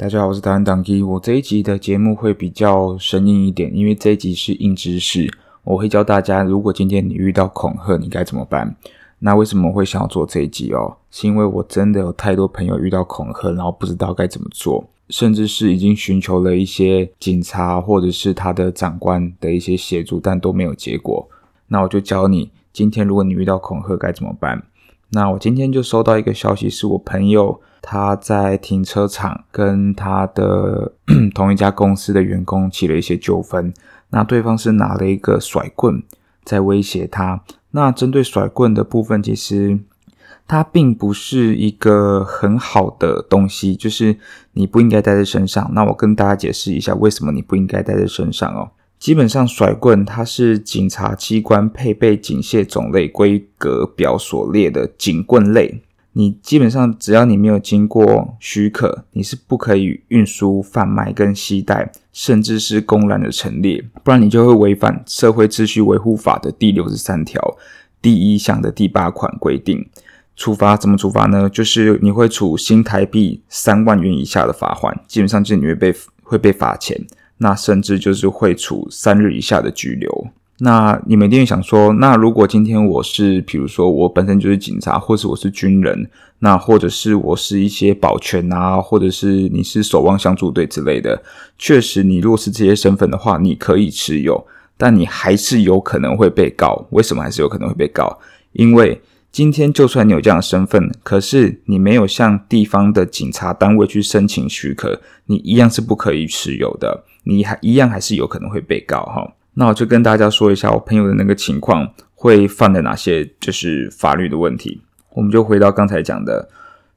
大家好，我是台湾当机。我这一集的节目会比较生硬一点，因为这一集是硬知识。我会教大家，如果今天你遇到恐吓，你该怎么办？那为什么会想要做这一集哦？是因为我真的有太多朋友遇到恐吓，然后不知道该怎么做，甚至是已经寻求了一些警察或者是他的长官的一些协助，但都没有结果。那我就教你，今天如果你遇到恐吓该怎么办？那我今天就收到一个消息，是我朋友。他在停车场跟他的 同一家公司的员工起了一些纠纷，那对方是拿了一个甩棍在威胁他。那针对甩棍的部分，其实它并不是一个很好的东西，就是你不应该带在身上。那我跟大家解释一下，为什么你不应该带在身上哦。基本上甩棍它是警察机关配备警械种类规格表所列的警棍类。你基本上只要你没有经过许可，你是不可以运输、贩卖跟携带，甚至是公然的陈列，不然你就会违反《社会秩序维护法》的第六十三条第一项的第八款规定。处罚怎么处罚呢？就是你会处新台币三万元以下的罚锾，基本上就是你会被会被罚钱，那甚至就是会处三日以下的拘留。那你们一定想说，那如果今天我是，比如说我本身就是警察，或是我是军人，那或者是我是一些保全啊，或者是你是守望相助队之类的，确实你如果是这些身份的话，你可以持有，但你还是有可能会被告。为什么还是有可能会被告？因为今天就算你有这样的身份，可是你没有向地方的警察单位去申请许可，你一样是不可以持有的，你还一样还是有可能会被告哈。那我就跟大家说一下我朋友的那个情况会犯了哪些就是法律的问题。我们就回到刚才讲的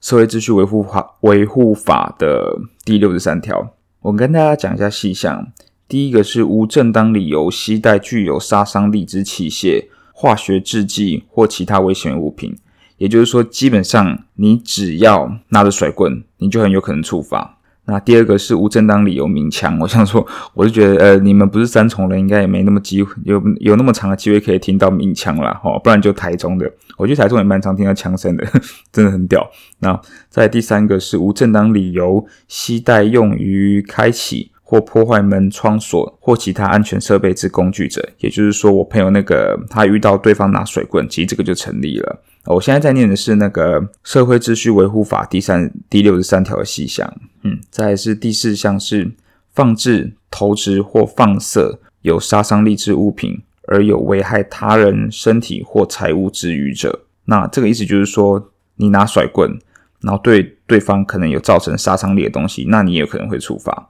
《社会秩序维护法》维护法的第六十三条。我跟大家讲一下细项。第一个是无正当理由携带具有杀伤力之器械、化学制剂或其他危险物品。也就是说，基本上你只要拿着甩棍，你就很有可能触发。那第二个是无正当理由鸣枪，我想说，我就觉得，呃，你们不是三重人，应该也没那么机会，有有那么长的机会可以听到鸣枪啦。哈，不然就台中的，我觉得台中也蛮常听到枪声的，真的很屌。那再第三个是无正当理由携带用于开启或破坏门窗锁或其他安全设备之工具者，也就是说，我朋友那个他遇到对方拿水棍，其实这个就成立了。我现在在念的是那个《社会秩序维护法》第三第六十三条的细项，嗯，再是第四项是放置、投掷或放射有杀伤力之物品而有危害他人身体或财物之余者。那这个意思就是说，你拿甩棍，然后对对方可能有造成杀伤力的东西，那你也有可能会处罚。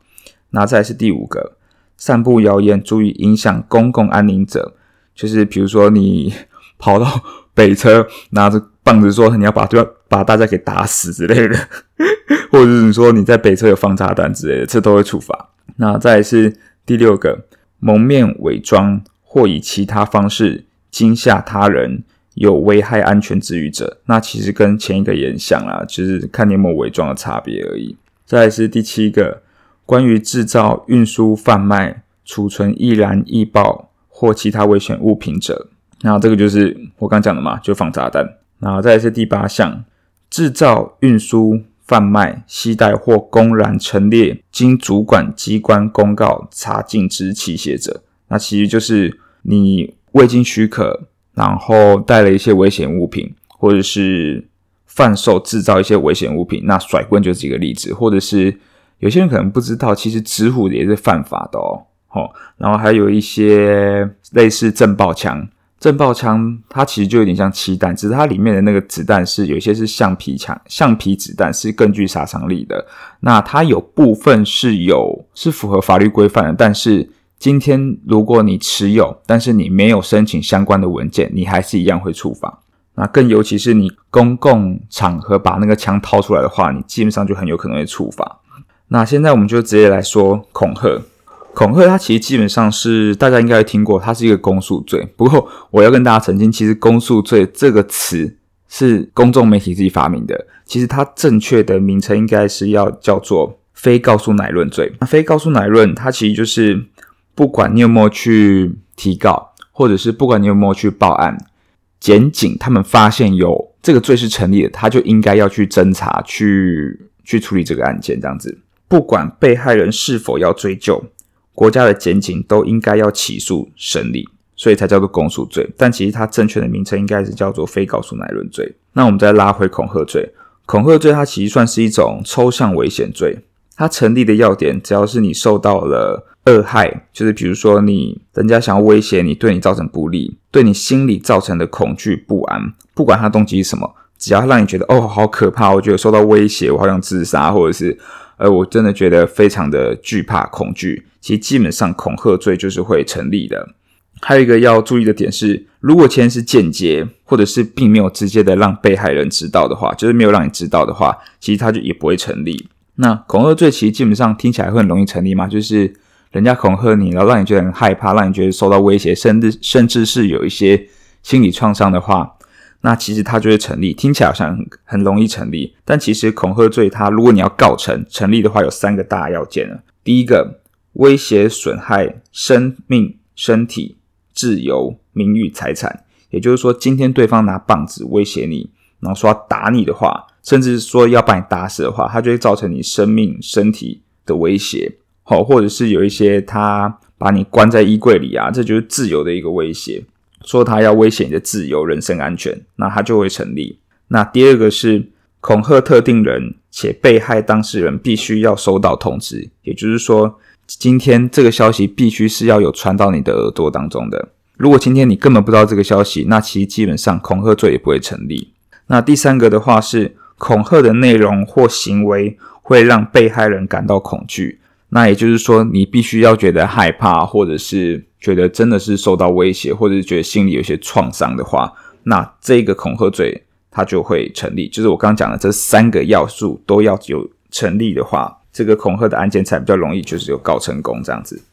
那再是第五个，散布谣言足以影响公共安宁者，就是比如说你跑到。北车拿着棒子说：“你要把对方把大家给打死之类的，或者是你说你在北车有放炸弹之类的，这都会处罚。那再是第六个，蒙面伪装或以其他方式惊吓他人，有危害安全之虞者。那其实跟前一个也很像啦，就是看你有没有伪装的差别而已。再来是第七个，关于制造、运输、贩卖、储存易燃易爆或其他危险物品者。”那这个就是我刚讲的嘛，就放炸弹。然后再是第八项，制造、运输、贩卖、携带或公然陈列经主管机关公告查禁之器械者，那其实就是你未经许可，然后带了一些危险物品，或者是贩售、制造一些危险物品。那甩棍就是一个例子，或者是有些人可能不知道，其实纸虎也是犯法的哦。好，然后还有一些类似震爆枪。震爆枪它其实就有点像气弹，只是它里面的那个子弹是有些是橡皮枪、橡皮子弹，是更具杀伤力的。那它有部分是有是符合法律规范的，但是今天如果你持有，但是你没有申请相关的文件，你还是一样会处罚。那更尤其是你公共场合把那个枪掏出来的话，你基本上就很有可能会处罚。那现在我们就直接来说恐吓。恐吓，它其实基本上是大家应该会听过，它是一个公诉罪。不过我要跟大家澄清，其实“公诉罪”这个词是公众媒体自己发明的。其实它正确的名称应该是要叫做“非告诉乃论罪”。那“非告诉乃论”它其实就是不管你有没有去提告，或者是不管你有没有去报案，检警他们发现有这个罪是成立的，他就应该要去侦查、去去处理这个案件，这样子。不管被害人是否要追究，国家的检警都应该要起诉审理，所以才叫做公诉罪。但其实它正确的名称应该是叫做非告诉乃论罪。那我们再拉回恐吓罪，恐吓罪它其实算是一种抽象危险罪。它成立的要点，只要是你受到了恶害，就是比如说你人家想要威胁你，对你造成不利，对你心理造成的恐惧不安，不管他动机是什么，只要让你觉得哦好可怕，我觉得受到威胁，我好想自杀，或者是呃我真的觉得非常的惧怕恐惧，其实基本上恐吓罪就是会成立的。还有一个要注意的点是，如果前是间接，或者是并没有直接的让被害人知道的话，就是没有让你知道的话，其实他就也不会成立。那恐吓罪其实基本上听起来会很容易成立吗？就是人家恐吓你，然后让你觉得很害怕，让你觉得受到威胁，甚至甚至是有一些 心理创伤的话，那其实它就会成立。听起来好像很很容易成立，但其实恐吓罪它如果你要告成成立的话，有三个大要件。第一个，威胁损害生命、身体、自由、名誉、财产，也就是说，今天对方拿棒子威胁你，然后说要打你的话。甚至说要把你打死的话，它就会造成你生命、身体的威胁，好，或者是有一些他把你关在衣柜里啊，这就是自由的一个威胁。说他要威胁你的自由、人身安全，那他就会成立。那第二个是恐吓特定人，且被害当事人必须要收到通知，也就是说，今天这个消息必须是要有传到你的耳朵当中的。如果今天你根本不知道这个消息，那其实基本上恐吓罪也不会成立。那第三个的话是。恐吓的内容或行为会让被害人感到恐惧，那也就是说，你必须要觉得害怕，或者是觉得真的是受到威胁，或者是觉得心里有些创伤的话，那这个恐吓罪它就会成立。就是我刚刚讲的这三个要素都要有成立的话，这个恐吓的案件才比较容易，就是有告成功这样子。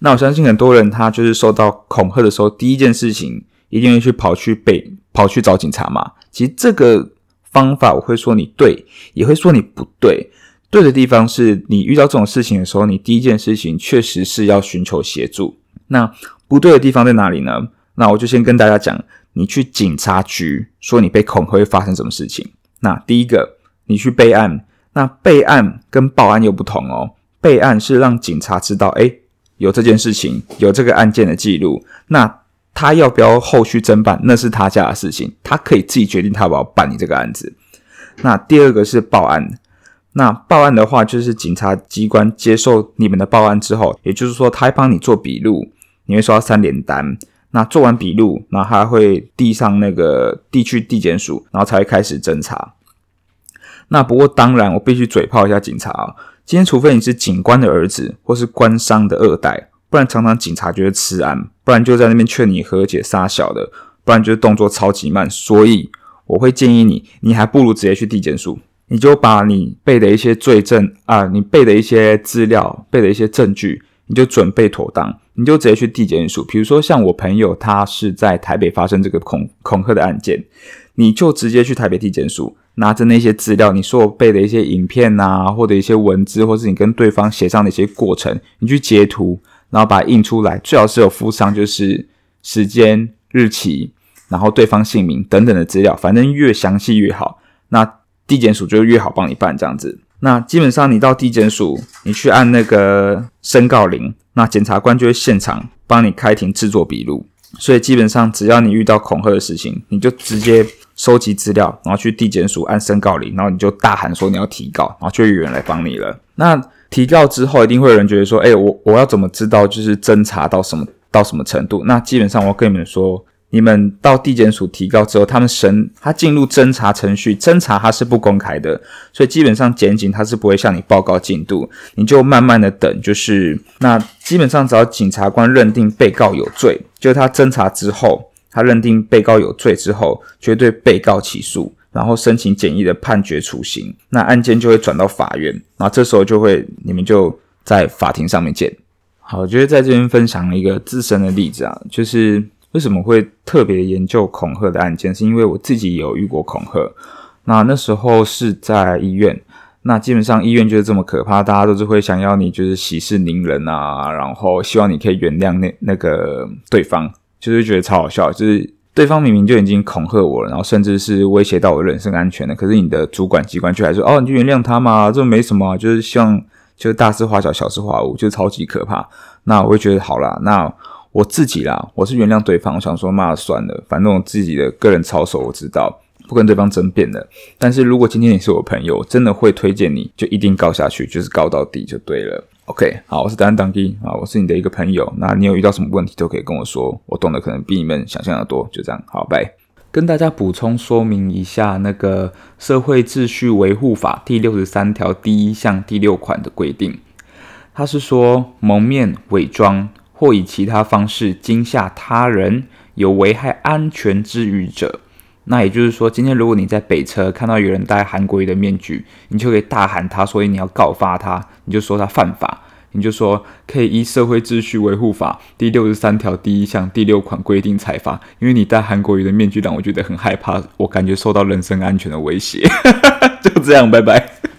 那我相信很多人他就是受到恐吓的时候，第一件事情一定会去跑去被跑去找警察嘛。其实这个。方法我会说你对，也会说你不对。对的地方是你遇到这种事情的时候，你第一件事情确实是要寻求协助。那不对的地方在哪里呢？那我就先跟大家讲，你去警察局说你被恐吓会发生什么事情。那第一个，你去备案。那备案跟报案又不同哦。备案是让警察知道，诶，有这件事情，有这个案件的记录。那他要不要后续侦办，那是他家的事情，他可以自己决定他要不要办理这个案子。那第二个是报案，那报案的话，就是警察机关接受你们的报案之后，也就是说，他帮你做笔录，你会收到三联单。那做完笔录，然后他会递上那个递去地检署，然后才会开始侦查。那不过当然，我必须嘴炮一下警察啊，今天除非你是警官的儿子，或是官商的二代。不然常常警察觉得吃案，不然就在那边劝你和解杀小的，不然就是动作超级慢。所以我会建议你，你还不如直接去地检署，你就把你背的一些罪证啊，你背的一些资料、背的一些证据，你就准备妥当，你就直接去地检署。比如说像我朋友，他是在台北发生这个恐恐吓的案件，你就直接去台北地检署，拿着那些资料，你说我背的一些影片啊，或者一些文字，或是你跟对方协商的一些过程，你去截图。然后把它印出来，最好是有附上就是时间、日期，然后对方姓名等等的资料，反正越详细越好。那地检署就越好帮你办这样子。那基本上你到地检署，你去按那个申告铃，那检察官就会现场帮你开庭制作笔录。所以基本上只要你遇到恐吓的事情，你就直接收集资料，然后去地检署按申告铃，然后你就大喊说你要提告，然后就有人来帮你了。那提告之后，一定会有人觉得说：“哎，我我要怎么知道就是侦查到什么到什么程度？”那基本上我跟你们说，你们到地检署提告之后，他们审他进入侦查程序，侦查他是不公开的，所以基本上检警他是不会向你报告进度，你就慢慢的等。就是那基本上只要检察官认定被告有罪，就是他侦查之后，他认定被告有罪之后，绝对被告起诉。然后申请简易的判决处刑，那案件就会转到法院，然后这时候就会你们就在法庭上面见。好，我觉得在这边分享一个自身的例子啊，就是为什么会特别研究恐吓的案件，是因为我自己有遇过恐吓。那那时候是在医院，那基本上医院就是这么可怕，大家都是会想要你就是息事宁人啊，然后希望你可以原谅那那个对方，就是觉得超好笑，就是。对方明明就已经恐吓我了，然后甚至是威胁到我人身安全了，可是你的主管机关却还说：“哦，你就原谅他嘛，这没什么，就是希望就是大事化小，小事化无，就超级可怕。那我会觉得好啦，那我自己啦，我是原谅对方，我想说骂算了，反正我自己的个人操守我知道，不跟对方争辩的。但是如果今天你是我朋友，真的会推荐你就一定告下去，就是告到底就对了。OK，好，我是单当机啊，我是你的一个朋友。那你有遇到什么问题都可以跟我说，我懂得可能比你们想象的多。就这样，好，拜。跟大家补充说明一下，那个《社会秩序维护法》第六十三条第一项第六款的规定，它是说蒙面、伪装或以其他方式惊吓他人，有危害安全之虞者。那也就是说，今天如果你在北车看到有人戴韩国瑜的面具，你就可以大喊他，所以你要告发他，你就说他犯法，你就说可以依《社会秩序维护法》第六十三条第一项第六款规定裁罚，因为你戴韩国瑜的面具让我觉得很害怕，我感觉受到人身安全的威胁。就这样，拜拜。